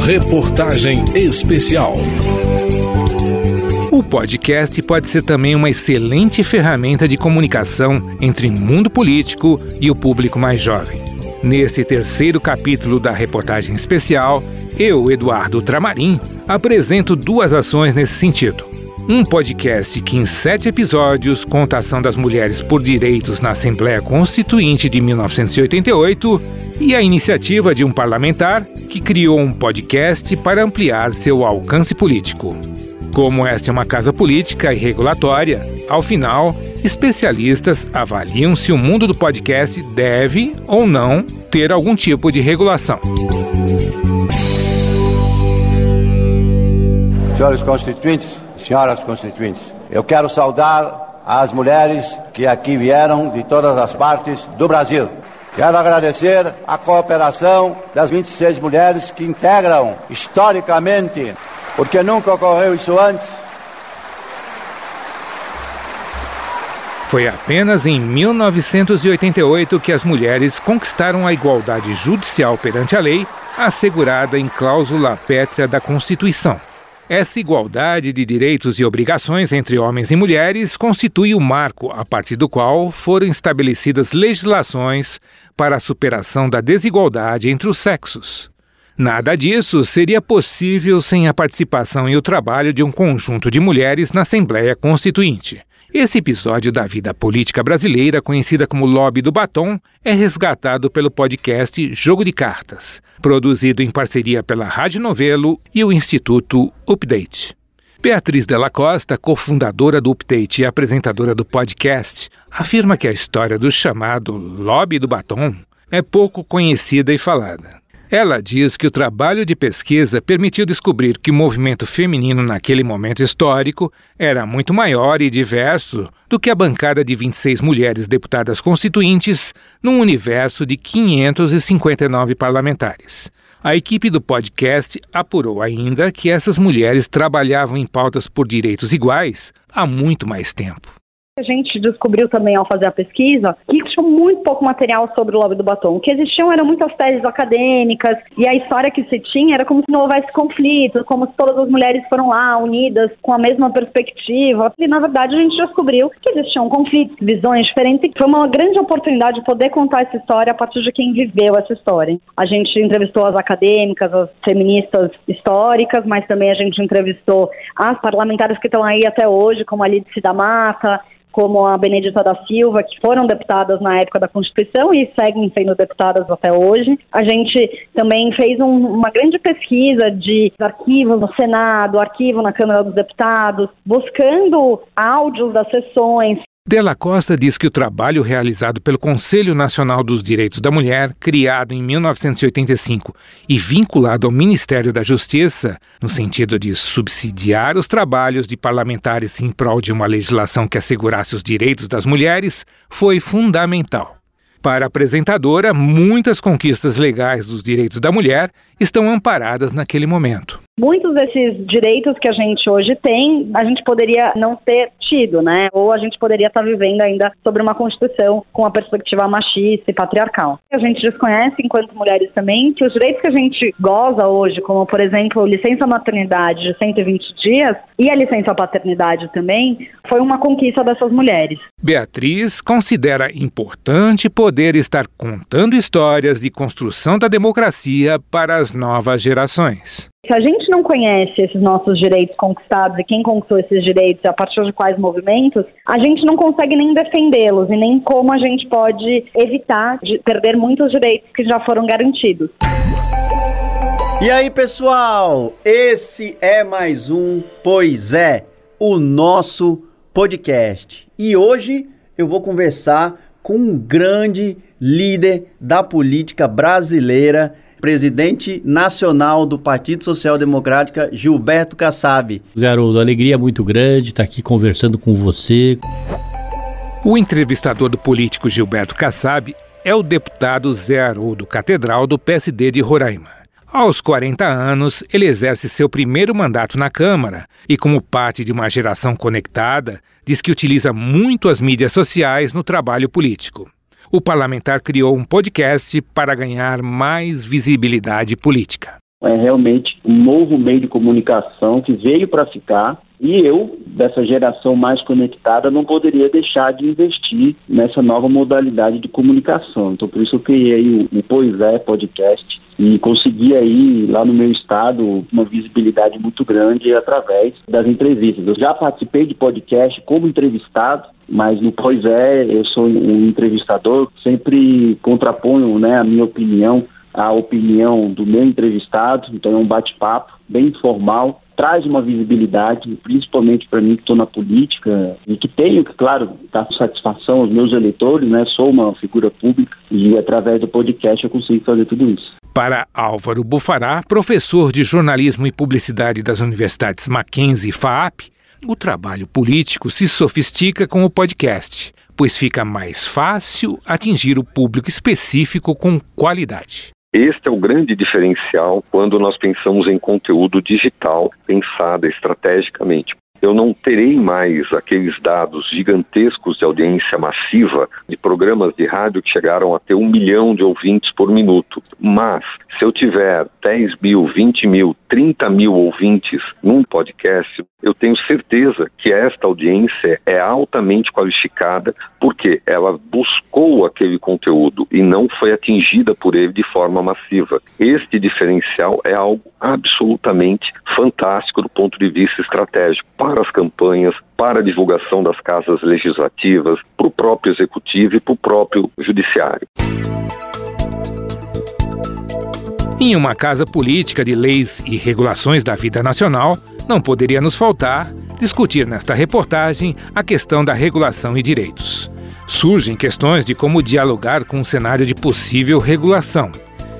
Reportagem Especial. O podcast pode ser também uma excelente ferramenta de comunicação entre o mundo político e o público mais jovem. Nesse terceiro capítulo da reportagem especial, eu, Eduardo Tramarim, apresento duas ações nesse sentido. Um podcast que, em sete episódios, conta a ação das mulheres por direitos na Assembleia Constituinte de 1988 e a iniciativa de um parlamentar que criou um podcast para ampliar seu alcance político. Como esta é uma casa política e regulatória, ao final, especialistas avaliam se o mundo do podcast deve ou não ter algum tipo de regulação. Senhores constituintes, senhoras constituintes, eu quero saudar as mulheres que aqui vieram de todas as partes do Brasil. Quero agradecer a cooperação das 26 mulheres que integram historicamente, porque nunca ocorreu isso antes. Foi apenas em 1988 que as mulheres conquistaram a igualdade judicial perante a lei, assegurada em cláusula pétrea da Constituição. Essa igualdade de direitos e obrigações entre homens e mulheres constitui o marco a partir do qual foram estabelecidas legislações para a superação da desigualdade entre os sexos. Nada disso seria possível sem a participação e o trabalho de um conjunto de mulheres na Assembleia Constituinte. Esse episódio da vida política brasileira, conhecida como Lobby do Batom, é resgatado pelo podcast Jogo de Cartas, produzido em parceria pela Rádio Novelo e o Instituto Update. Beatriz Della Costa, cofundadora do Update e apresentadora do podcast, afirma que a história do chamado Lobby do Batom é pouco conhecida e falada. Ela diz que o trabalho de pesquisa permitiu descobrir que o movimento feminino naquele momento histórico era muito maior e diverso do que a bancada de 26 mulheres deputadas constituintes num universo de 559 parlamentares. A equipe do podcast apurou ainda que essas mulheres trabalhavam em pautas por direitos iguais há muito mais tempo. A gente descobriu também ao fazer a pesquisa que tinha muito pouco material sobre o lobby do batom. O que existiam eram muitas teses acadêmicas e a história que se tinha era como se não houvesse conflito, como se todas as mulheres foram lá unidas com a mesma perspectiva. E na verdade a gente descobriu que existiam conflitos, visões diferentes. Foi uma grande oportunidade de poder contar essa história a partir de quem viveu essa história. A gente entrevistou as acadêmicas, as feministas históricas, mas também a gente entrevistou as parlamentares que estão aí até hoje, como a Lídice da Mata, como a Benedita da Silva, que foram deputadas na época da Constituição e seguem sendo deputadas até hoje. A gente também fez um, uma grande pesquisa de arquivos no Senado, arquivo na Câmara dos Deputados, buscando áudios das sessões, Della Costa diz que o trabalho realizado pelo Conselho Nacional dos Direitos da Mulher, criado em 1985 e vinculado ao Ministério da Justiça, no sentido de subsidiar os trabalhos de parlamentares em prol de uma legislação que assegurasse os direitos das mulheres, foi fundamental. Para a apresentadora, muitas conquistas legais dos direitos da mulher estão amparadas naquele momento. Muitos desses direitos que a gente hoje tem, a gente poderia não ter tido, né? Ou a gente poderia estar vivendo ainda sobre uma Constituição com a perspectiva machista e patriarcal. A gente desconhece, enquanto mulheres também, que os direitos que a gente goza hoje, como por exemplo licença maternidade de 120 dias e a licença paternidade também, foi uma conquista dessas mulheres. Beatriz considera importante poder estar contando histórias de construção da democracia para as novas gerações. Se a gente não conhece esses nossos direitos conquistados e quem conquistou esses direitos e a partir de quais movimentos, a gente não consegue nem defendê-los e nem como a gente pode evitar de perder muitos direitos que já foram garantidos. E aí, pessoal? Esse é mais um Pois é, o nosso podcast. E hoje eu vou conversar com um grande líder da política brasileira presidente nacional do Partido Social Democrático, Gilberto Kassab. Zé Haroldo, alegria muito grande estar aqui conversando com você. O entrevistador do político Gilberto Kassab é o deputado Zé Haroldo Catedral do PSD de Roraima. Aos 40 anos, ele exerce seu primeiro mandato na Câmara e, como parte de uma geração conectada, diz que utiliza muito as mídias sociais no trabalho político o parlamentar criou um podcast para ganhar mais visibilidade política. É realmente um novo meio de comunicação que veio para ficar e eu, dessa geração mais conectada, não poderia deixar de investir nessa nova modalidade de comunicação. Então, por isso eu criei o, o Pois é Podcast e consegui aí, lá no meu estado, uma visibilidade muito grande através das entrevistas. Eu já participei de podcast como entrevistado, mas no Pois é, eu sou um entrevistador, sempre contraponho né, a minha opinião à opinião do meu entrevistado, então é um bate-papo bem informal, traz uma visibilidade, principalmente para mim que estou na política e que tenho que, claro, dar satisfação aos meus eleitores, né? Sou uma figura pública e através do podcast eu consigo fazer tudo isso. Para Álvaro Bufará, professor de jornalismo e publicidade das universidades Mackenzie e FAAP, o trabalho político se sofistica com o podcast, pois fica mais fácil atingir o público específico com qualidade. Este é o grande diferencial quando nós pensamos em conteúdo digital pensado estrategicamente. Eu não terei mais aqueles dados gigantescos de audiência massiva de programas de rádio que chegaram a ter um milhão de ouvintes por minuto. Mas, se eu tiver 10 mil, 20 mil, 30 mil ouvintes num podcast, eu tenho certeza que esta audiência é altamente qualificada porque ela buscou aquele conteúdo e não foi atingida por ele de forma massiva. Este diferencial é algo absolutamente fantástico do ponto de vista estratégico para as campanhas, para a divulgação das casas legislativas, para o próprio executivo e para o próprio judiciário. Em uma casa política de leis e regulações da vida nacional, não poderia nos faltar discutir nesta reportagem a questão da regulação e direitos. Surgem questões de como dialogar com um cenário de possível regulação.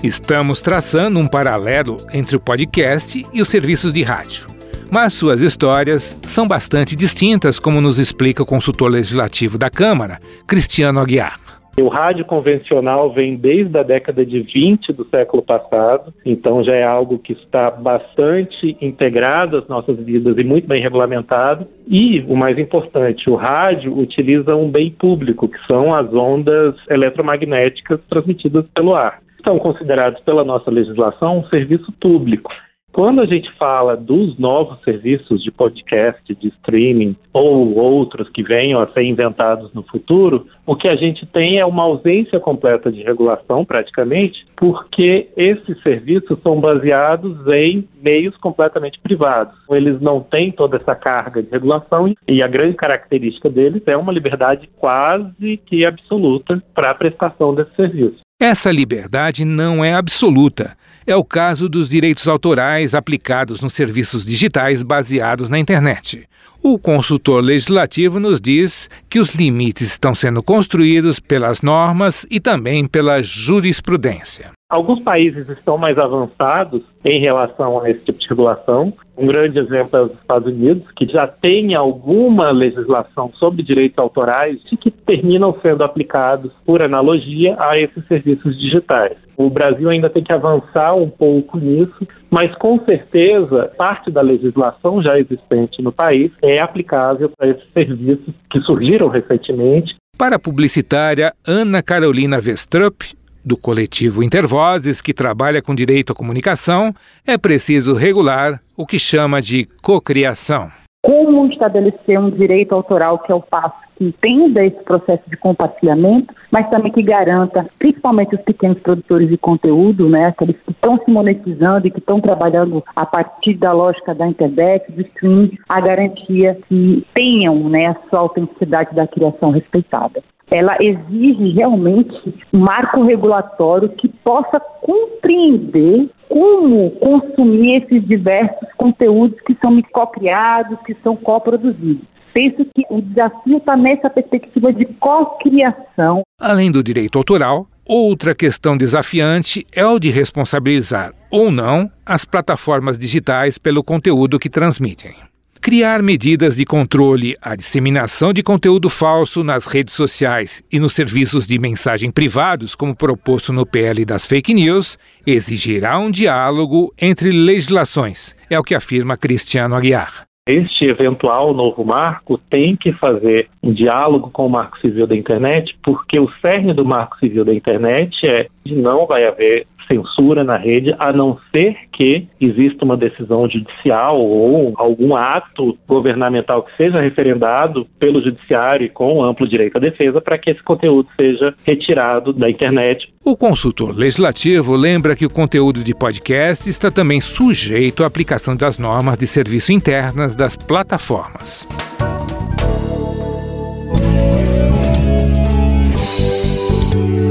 Estamos traçando um paralelo entre o podcast e os serviços de rádio. Mas suas histórias são bastante distintas, como nos explica o consultor legislativo da Câmara, Cristiano Aguiar. O rádio convencional vem desde a década de 20 do século passado, então já é algo que está bastante integrado às nossas vidas e muito bem regulamentado. E, o mais importante, o rádio utiliza um bem público, que são as ondas eletromagnéticas transmitidas pelo ar. São considerados pela nossa legislação um serviço público. Quando a gente fala dos novos serviços de podcast, de streaming ou outros que venham a ser inventados no futuro, o que a gente tem é uma ausência completa de regulação, praticamente, porque esses serviços são baseados em meios completamente privados. Eles não têm toda essa carga de regulação e a grande característica deles é uma liberdade quase que absoluta para a prestação desse serviço. Essa liberdade não é absoluta. É o caso dos direitos autorais aplicados nos serviços digitais baseados na internet. O consultor legislativo nos diz que os limites estão sendo construídos pelas normas e também pela jurisprudência. Alguns países estão mais avançados em relação a esse tipo de regulação. Um grande exemplo é os Estados Unidos, que já tem alguma legislação sobre direitos autorais e que terminam sendo aplicados por analogia a esses serviços digitais. O Brasil ainda tem que avançar um pouco nisso, mas com certeza parte da legislação já existente no país é aplicável para esses serviços que surgiram recentemente. Para a publicitária Ana Carolina Vestrup, do coletivo Intervozes, que trabalha com direito à comunicação, é preciso regular o que chama de cocriação. Como estabelecer um direito autoral que é o passo que entenda esse processo de compartilhamento, mas também que garanta, principalmente os pequenos produtores de conteúdo, né, aqueles que estão se monetizando e que estão trabalhando a partir da lógica da internet, do streaming, a garantia que tenham né, a sua autenticidade da criação respeitada ela exige realmente um marco regulatório que possa compreender como consumir esses diversos conteúdos que são cocriados, que são coproduzidos. Penso que o desafio está nessa perspectiva de cocriação. Além do direito autoral, outra questão desafiante é o de responsabilizar ou não as plataformas digitais pelo conteúdo que transmitem criar medidas de controle à disseminação de conteúdo falso nas redes sociais e nos serviços de mensagem privados, como proposto no PL das fake news, exigirá um diálogo entre legislações, é o que afirma Cristiano Aguiar. Este eventual novo marco tem que fazer um diálogo com o Marco Civil da Internet, porque o cerne do Marco Civil da Internet é que não vai haver censura na rede, a não ser que exista uma decisão judicial ou algum ato governamental que seja referendado pelo judiciário com amplo direito à defesa para que esse conteúdo seja retirado da internet. O consultor legislativo lembra que o conteúdo de podcast está também sujeito à aplicação das normas de serviço internas das plataformas.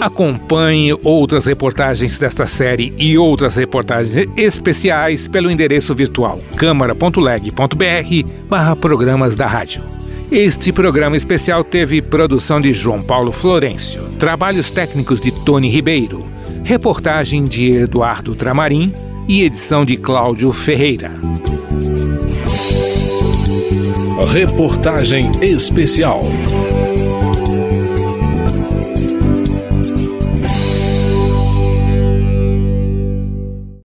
Acompanhe outras reportagens desta série e outras reportagens especiais pelo endereço virtual câmara.leg.br programas da rádio. Este programa especial teve produção de João Paulo Florencio, trabalhos técnicos de Tony Ribeiro, reportagem de Eduardo Tramarim e edição de Cláudio Ferreira. Reportagem especial.